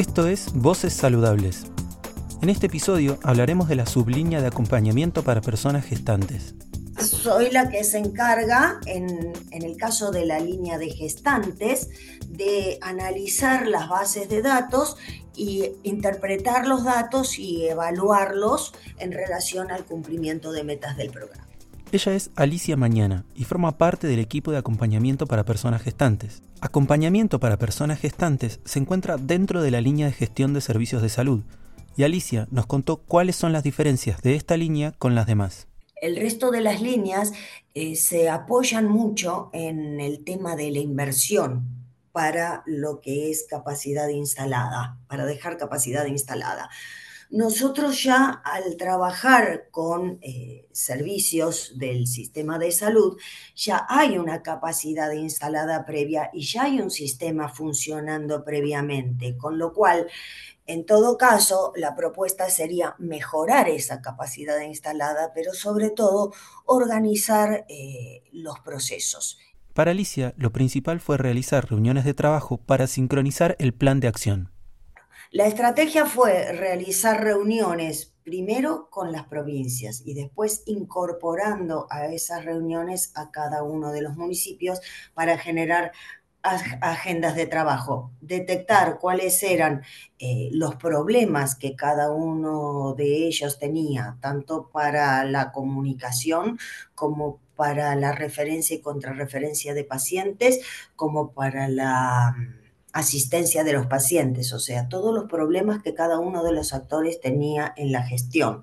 Esto es Voces Saludables. En este episodio hablaremos de la sublínea de acompañamiento para personas gestantes. Soy la que se encarga, en, en el caso de la línea de gestantes, de analizar las bases de datos y interpretar los datos y evaluarlos en relación al cumplimiento de metas del programa. Ella es Alicia Mañana y forma parte del equipo de acompañamiento para personas gestantes. Acompañamiento para personas gestantes se encuentra dentro de la línea de gestión de servicios de salud y Alicia nos contó cuáles son las diferencias de esta línea con las demás. El resto de las líneas eh, se apoyan mucho en el tema de la inversión para lo que es capacidad instalada, para dejar capacidad instalada. Nosotros ya al trabajar con eh, servicios del sistema de salud, ya hay una capacidad instalada previa y ya hay un sistema funcionando previamente, con lo cual, en todo caso, la propuesta sería mejorar esa capacidad instalada, pero sobre todo organizar eh, los procesos. Para Alicia, lo principal fue realizar reuniones de trabajo para sincronizar el plan de acción. La estrategia fue realizar reuniones primero con las provincias y después incorporando a esas reuniones a cada uno de los municipios para generar agendas de trabajo, detectar cuáles eran eh, los problemas que cada uno de ellos tenía, tanto para la comunicación como para la referencia y contrarreferencia de pacientes, como para la asistencia de los pacientes, o sea, todos los problemas que cada uno de los actores tenía en la gestión,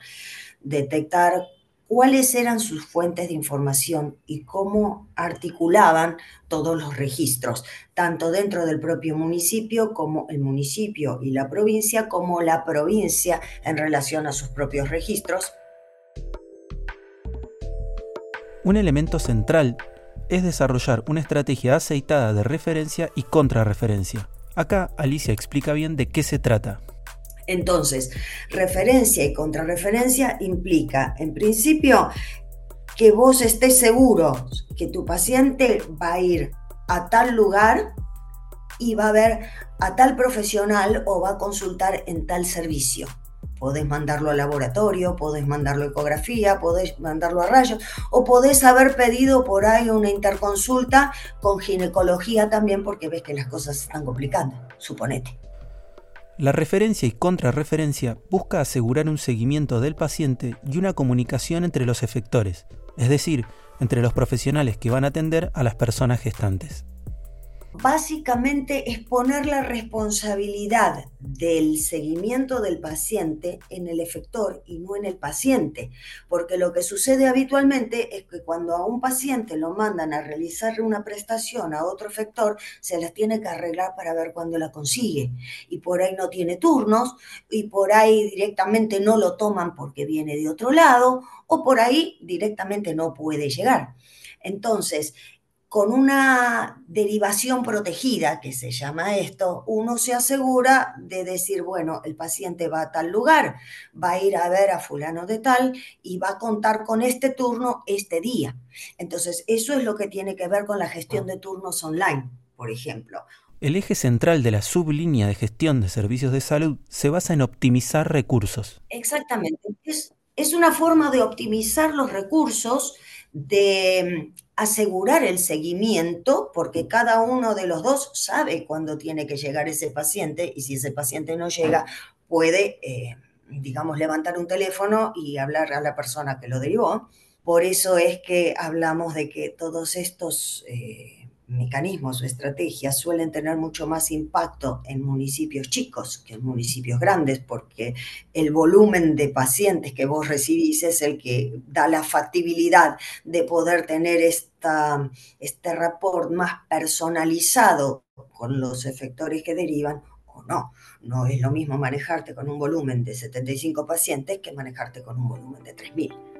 detectar cuáles eran sus fuentes de información y cómo articulaban todos los registros, tanto dentro del propio municipio como el municipio y la provincia, como la provincia en relación a sus propios registros. Un elemento central es desarrollar una estrategia aceitada de referencia y contrarreferencia. Acá Alicia explica bien de qué se trata. Entonces, referencia y contrarreferencia implica, en principio, que vos estés seguro que tu paciente va a ir a tal lugar y va a ver a tal profesional o va a consultar en tal servicio. Podés mandarlo al laboratorio, podés mandarlo a ecografía, podés mandarlo a rayos, o podés haber pedido por ahí una interconsulta con ginecología también, porque ves que las cosas están complicando, suponete. La referencia y contrarreferencia busca asegurar un seguimiento del paciente y una comunicación entre los efectores, es decir, entre los profesionales que van a atender a las personas gestantes básicamente es poner la responsabilidad del seguimiento del paciente en el efector y no en el paciente, porque lo que sucede habitualmente es que cuando a un paciente lo mandan a realizarle una prestación a otro efector, se las tiene que arreglar para ver cuándo la consigue, y por ahí no tiene turnos, y por ahí directamente no lo toman porque viene de otro lado, o por ahí directamente no puede llegar. Entonces, con una derivación protegida, que se llama esto, uno se asegura de decir, bueno, el paciente va a tal lugar, va a ir a ver a fulano de tal y va a contar con este turno este día. Entonces, eso es lo que tiene que ver con la gestión de turnos online, por ejemplo. El eje central de la sublínea de gestión de servicios de salud se basa en optimizar recursos. Exactamente. Es, es una forma de optimizar los recursos, de asegurar el seguimiento, porque cada uno de los dos sabe cuándo tiene que llegar ese paciente y si ese paciente no llega, puede, eh, digamos, levantar un teléfono y hablar a la persona que lo derivó. Por eso es que hablamos de que todos estos... Eh, mecanismos o estrategias suelen tener mucho más impacto en municipios chicos que en municipios grandes, porque el volumen de pacientes que vos recibís es el que da la factibilidad de poder tener esta, este rapport más personalizado con los efectores que derivan o no. No es lo mismo manejarte con un volumen de 75 pacientes que manejarte con un volumen de 3.000.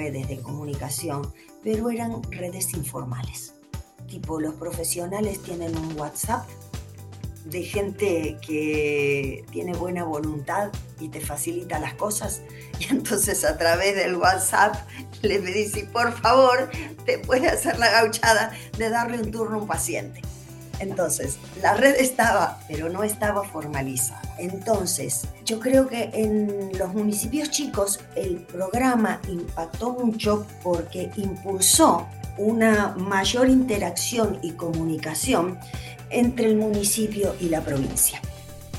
redes de comunicación, pero eran redes informales. Tipo, los profesionales tienen un WhatsApp de gente que tiene buena voluntad y te facilita las cosas. Y entonces a través del WhatsApp le pedí si por favor te puede hacer la gauchada de darle un turno a un paciente. Entonces, la red estaba, pero no estaba formalizada. Entonces, yo creo que en los municipios chicos el programa impactó mucho porque impulsó una mayor interacción y comunicación entre el municipio y la provincia.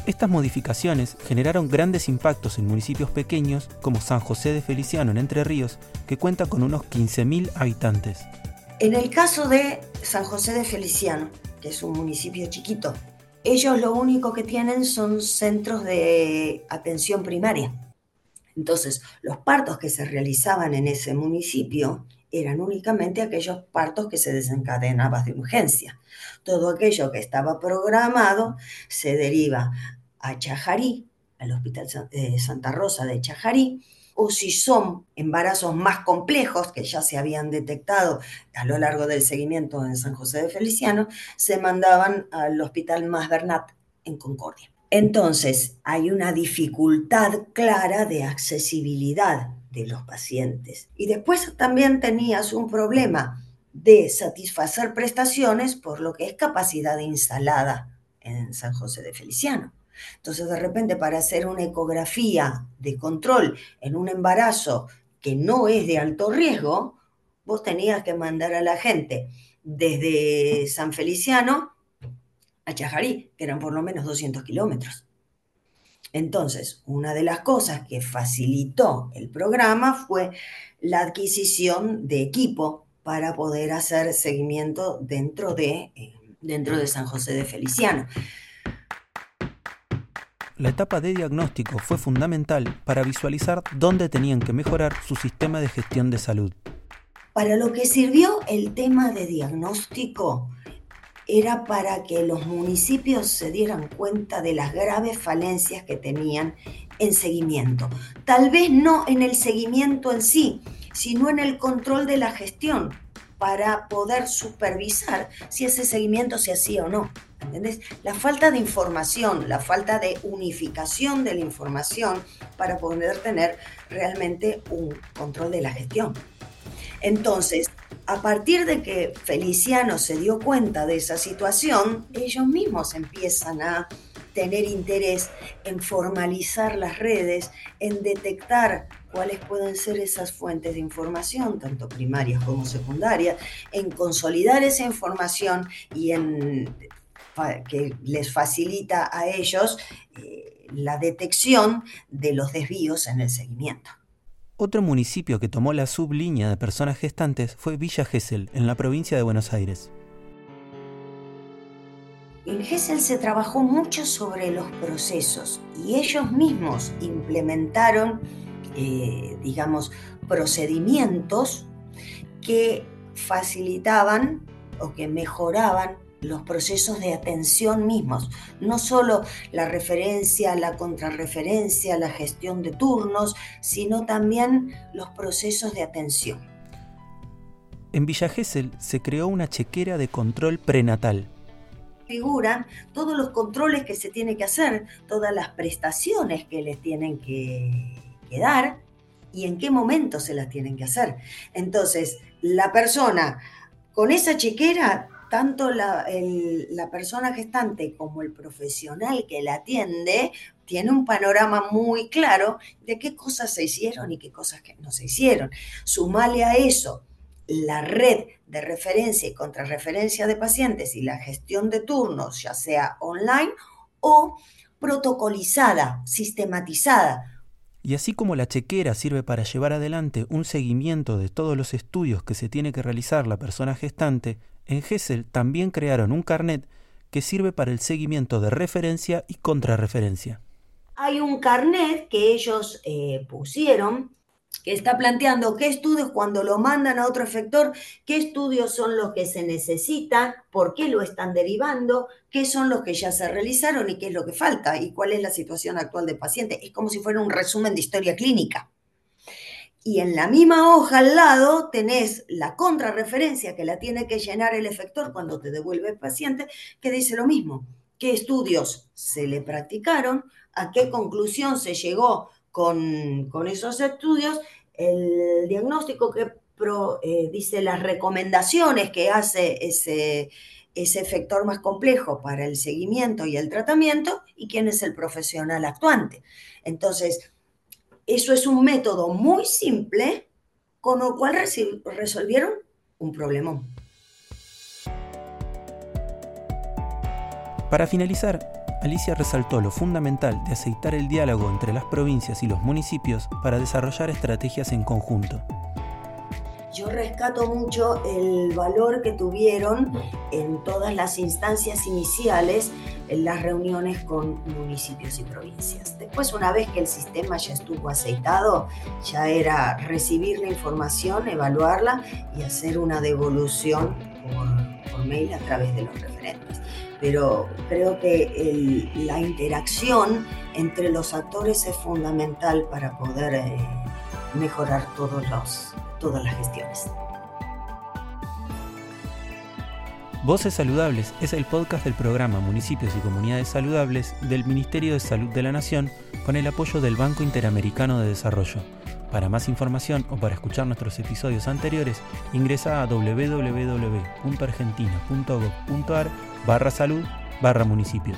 Estas modificaciones generaron grandes impactos en municipios pequeños como San José de Feliciano en Entre Ríos, que cuenta con unos 15.000 habitantes. En el caso de San José de Feliciano, que es un municipio chiquito, ellos lo único que tienen son centros de atención primaria. Entonces, los partos que se realizaban en ese municipio eran únicamente aquellos partos que se desencadenaban de urgencia. Todo aquello que estaba programado se deriva a Chajarí, al Hospital eh, Santa Rosa de Chajarí, o si son embarazos más complejos que ya se habían detectado a lo largo del seguimiento en San José de Feliciano, se mandaban al Hospital Más Bernat en Concordia. Entonces, hay una dificultad clara de accesibilidad de los pacientes. Y después también tenías un problema de satisfacer prestaciones por lo que es capacidad instalada en San José de Feliciano. Entonces, de repente, para hacer una ecografía de control en un embarazo que no es de alto riesgo, vos tenías que mandar a la gente desde San Feliciano a Chajarí, que eran por lo menos 200 kilómetros. Entonces, una de las cosas que facilitó el programa fue la adquisición de equipo para poder hacer seguimiento dentro de, eh, dentro de San José de Feliciano. La etapa de diagnóstico fue fundamental para visualizar dónde tenían que mejorar su sistema de gestión de salud. Para lo que sirvió el tema de diagnóstico era para que los municipios se dieran cuenta de las graves falencias que tenían en seguimiento. Tal vez no en el seguimiento en sí, sino en el control de la gestión para poder supervisar si ese seguimiento se hacía o no. ¿Entendés? La falta de información, la falta de unificación de la información para poder tener realmente un control de la gestión. Entonces, a partir de que Feliciano se dio cuenta de esa situación, ellos mismos empiezan a tener interés en formalizar las redes, en detectar cuáles pueden ser esas fuentes de información, tanto primarias como secundarias, en consolidar esa información y en que les facilita a ellos eh, la detección de los desvíos en el seguimiento. Otro municipio que tomó la sublínea de personas gestantes fue Villa Gesell, en la provincia de Buenos Aires. En Gesell se trabajó mucho sobre los procesos y ellos mismos implementaron, eh, digamos, procedimientos que facilitaban o que mejoraban los procesos de atención mismos, no solo la referencia, la contrarreferencia, la gestión de turnos, sino también los procesos de atención. En Villa Gesell se creó una chequera de control prenatal. Figuran todos los controles que se tiene que hacer, todas las prestaciones que les tienen que, que dar y en qué momento se las tienen que hacer. Entonces, la persona con esa chequera tanto la, persona gestante como el profesional que la atiende tiene un panorama muy claro de qué cosas se hicieron y qué cosas que no se hicieron. Sumale a eso la red de referencia y contrarreferencia de pacientes y la gestión de turnos, ya sea online o protocolizada, sistematizada. Y así como la chequera sirve para llevar adelante un seguimiento de todos los estudios que se tiene que realizar la persona gestante, en GESEL también crearon un carnet que sirve para el seguimiento de referencia y contrarreferencia. Hay un carnet que ellos eh, pusieron que está planteando qué estudios cuando lo mandan a otro efector, qué estudios son los que se necesitan, por qué lo están derivando, qué son los que ya se realizaron y qué es lo que falta y cuál es la situación actual del paciente. Es como si fuera un resumen de historia clínica. Y en la misma hoja al lado tenés la contrarreferencia que la tiene que llenar el efector cuando te devuelve el paciente, que dice lo mismo. qué estudios se le practicaron, a qué conclusión se llegó con, esos estudios, el diagnóstico que eh, dice las recomendaciones que hace ese, ese efector más complejo para el seguimiento y el tratamiento y quién es el profesional actuante. Entonces, eso es un método muy simple con lo cual resolvieron un problemón. Para finalizar, Alicia resaltó lo fundamental de aceitar el diálogo entre las provincias y los municipios para desarrollar estrategias en conjunto. Yo rescato mucho el valor que tuvieron en todas las instancias iniciales en las reuniones con municipios y provincias. Después, una vez que el sistema ya estuvo aceitado, ya era recibir la información, evaluarla y hacer una devolución por, mail a través de los referentes pero creo que la interacción entre los actores es fundamental para poder eh, mejorar todos los, todas las gestiones. Voces Saludables es el podcast del programa Municipios y Comunidades Saludables del Ministerio de Salud de la Nación con el apoyo del Banco Interamericano de Desarrollo. Para más información o para escuchar nuestros episodios anteriores, ingresa a www.argentina.gov.ar barra salud barra municipios.